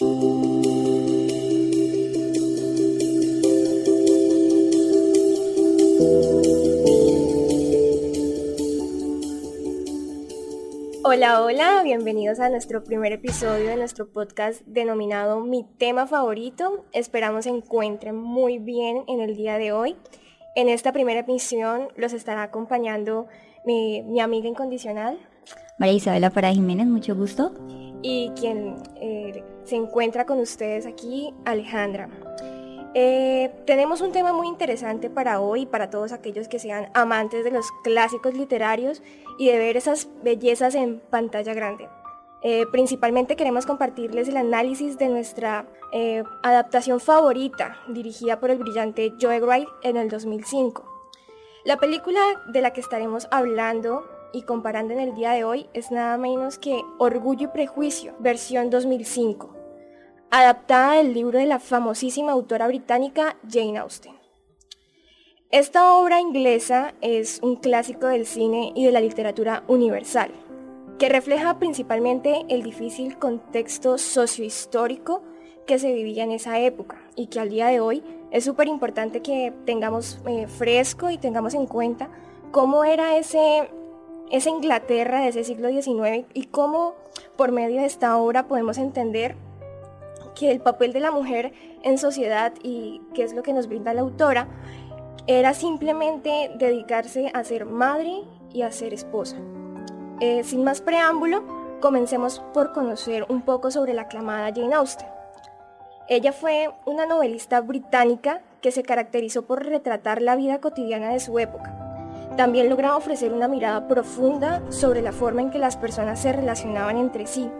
Hola, hola, bienvenidos a nuestro primer episodio de nuestro podcast denominado Mi tema favorito. Esperamos se encuentren muy bien en el día de hoy. En esta primera emisión los estará acompañando mi, amiga incondicional. María Isabela Para Jiménez, mucho gusto. Y quien eh, se encuentra con ustedes aquí, Alejandra. Eh, tenemos un tema muy interesante para hoy, para todos aquellos que sean amantes de los clásicos literarios y de ver esas bellezas en pantalla grande. Eh, principalmente queremos compartirles el análisis de nuestra adaptación favorita, dirigida por el brillante Joe Wright en el 2005. La película de la que estaremos hablando y comparando en el día de hoy es nada menos que Orgullo y Prejuicio, versión 2005 adaptada del libro de la famosísima autora británica Jane Austen. Esta obra inglesa es un clásico del cine y de la literatura universal, que refleja principalmente el difícil contexto sociohistórico que se vivía en esa época y que al día de hoy es súper importante que tengamos eh, fresco y tengamos en cuenta cómo era ese, esa Inglaterra de ese siglo XIX y cómo por medio de esta obra podemos entender que el papel de la mujer en sociedad y qué es lo que nos brinda la autora, era simplemente dedicarse a ser madre y a ser esposa. Eh, sin más preámbulo, comencemos por conocer un poco sobre la aclamada Jane Austen. Ella fue una novelista británica que se caracterizó por retratar la vida cotidiana de su época. También lograba ofrecer una mirada profunda sobre la forma en que las personas se relacionaban entre sí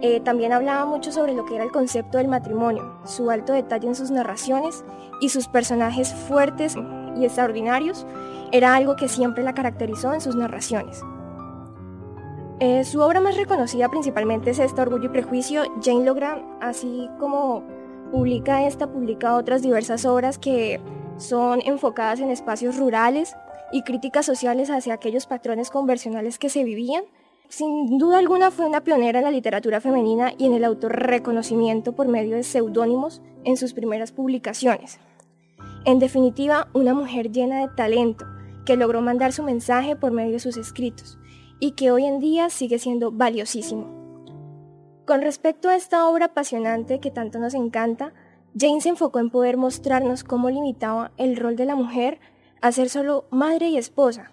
eh, también hablaba mucho sobre lo que era el concepto del matrimonio, su alto detalle en sus narraciones y sus personajes fuertes y extraordinarios era algo que siempre la caracterizó en sus narraciones. Eh, su obra más reconocida principalmente es esta Orgullo y Prejuicio. Jane logra, así como publica esta, publica otras diversas obras que son enfocadas en espacios rurales y críticas sociales hacia aquellos patrones conversionales que se vivían sin duda alguna fue una pionera en la literatura femenina y en el autorreconocimiento por medio de seudónimos en sus primeras publicaciones. En definitiva, una mujer llena de talento, que logró mandar su mensaje por medio de sus escritos y que hoy en día sigue siendo valiosísimo. Con respecto a esta obra apasionante que tanto nos encanta, Jane se enfocó en poder mostrarnos cómo limitaba el rol de la mujer a ser solo madre y esposa,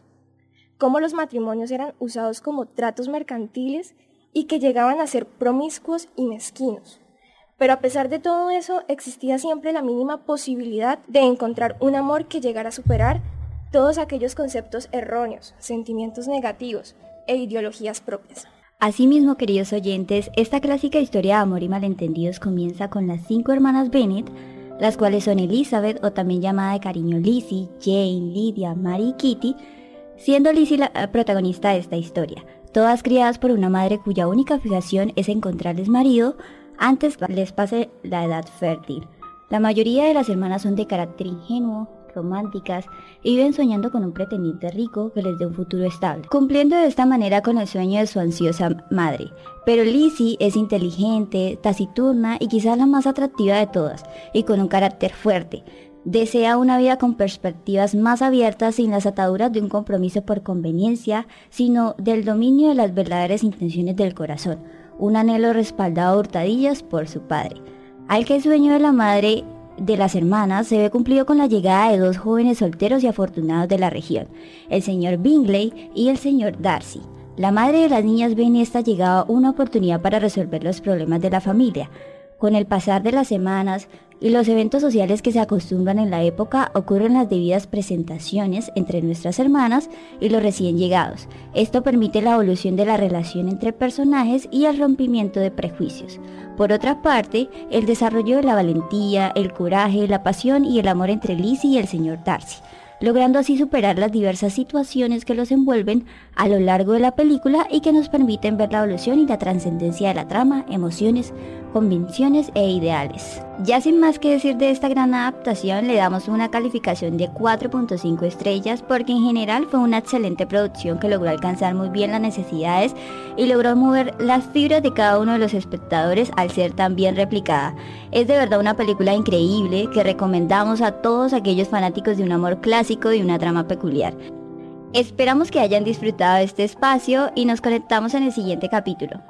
cómo los matrimonios eran usados como tratos mercantiles y que llegaban a ser promiscuos y mezquinos. Pero a pesar de todo eso, existía siempre la mínima posibilidad de encontrar un amor que llegara a superar todos aquellos conceptos erróneos, sentimientos negativos e ideologías propias. Asimismo, queridos oyentes, esta clásica historia de amor y malentendidos comienza con las cinco hermanas Bennett, las cuales son Elizabeth, o también llamada de cariño Lizzie, Jane, Lydia, Mary y Kitty, siendo Lizzie la eh, protagonista de esta historia, todas criadas por una madre cuya única fijación es encontrarles marido antes les pase la edad fértil. La mayoría de las hermanas son de carácter ingenuo, románticas y viven soñando con un pretendiente rico que les dé un futuro estable, cumpliendo de esta manera con el sueño de su ansiosa madre. Pero Lizzie es inteligente, taciturna y quizás la más atractiva de todas, y con un carácter fuerte, Desea una vida con perspectivas más abiertas sin las ataduras de un compromiso por conveniencia, sino del dominio de las verdaderas intenciones del corazón, un anhelo respaldado a hurtadillas por su padre. Al que sueño de la madre de las hermanas se ve cumplido con la llegada de dos jóvenes solteros y afortunados de la región, el señor Bingley y el señor Darcy. La madre de las niñas ve en esta llegada una oportunidad para resolver los problemas de la familia. Con el pasar de las semanas, y los eventos sociales que se acostumbran en la época ocurren las debidas presentaciones entre nuestras hermanas y los recién llegados. Esto permite la evolución de la relación entre personajes y el rompimiento de prejuicios. Por otra parte, el desarrollo de la valentía, el coraje, la pasión y el amor entre Lizzie y el señor Darcy logrando así superar las diversas situaciones que los envuelven a lo largo de la película y que nos permiten ver la evolución y la trascendencia de la trama, emociones, convicciones e ideales. Ya sin más que decir de esta gran adaptación, le damos una calificación de 4.5 estrellas porque en general fue una excelente producción que logró alcanzar muy bien las necesidades y logró mover las fibras de cada uno de los espectadores al ser tan bien replicada. Es de verdad una película increíble que recomendamos a todos aquellos fanáticos de un amor clásico y una trama peculiar. Esperamos que hayan disfrutado este espacio y nos conectamos en el siguiente capítulo.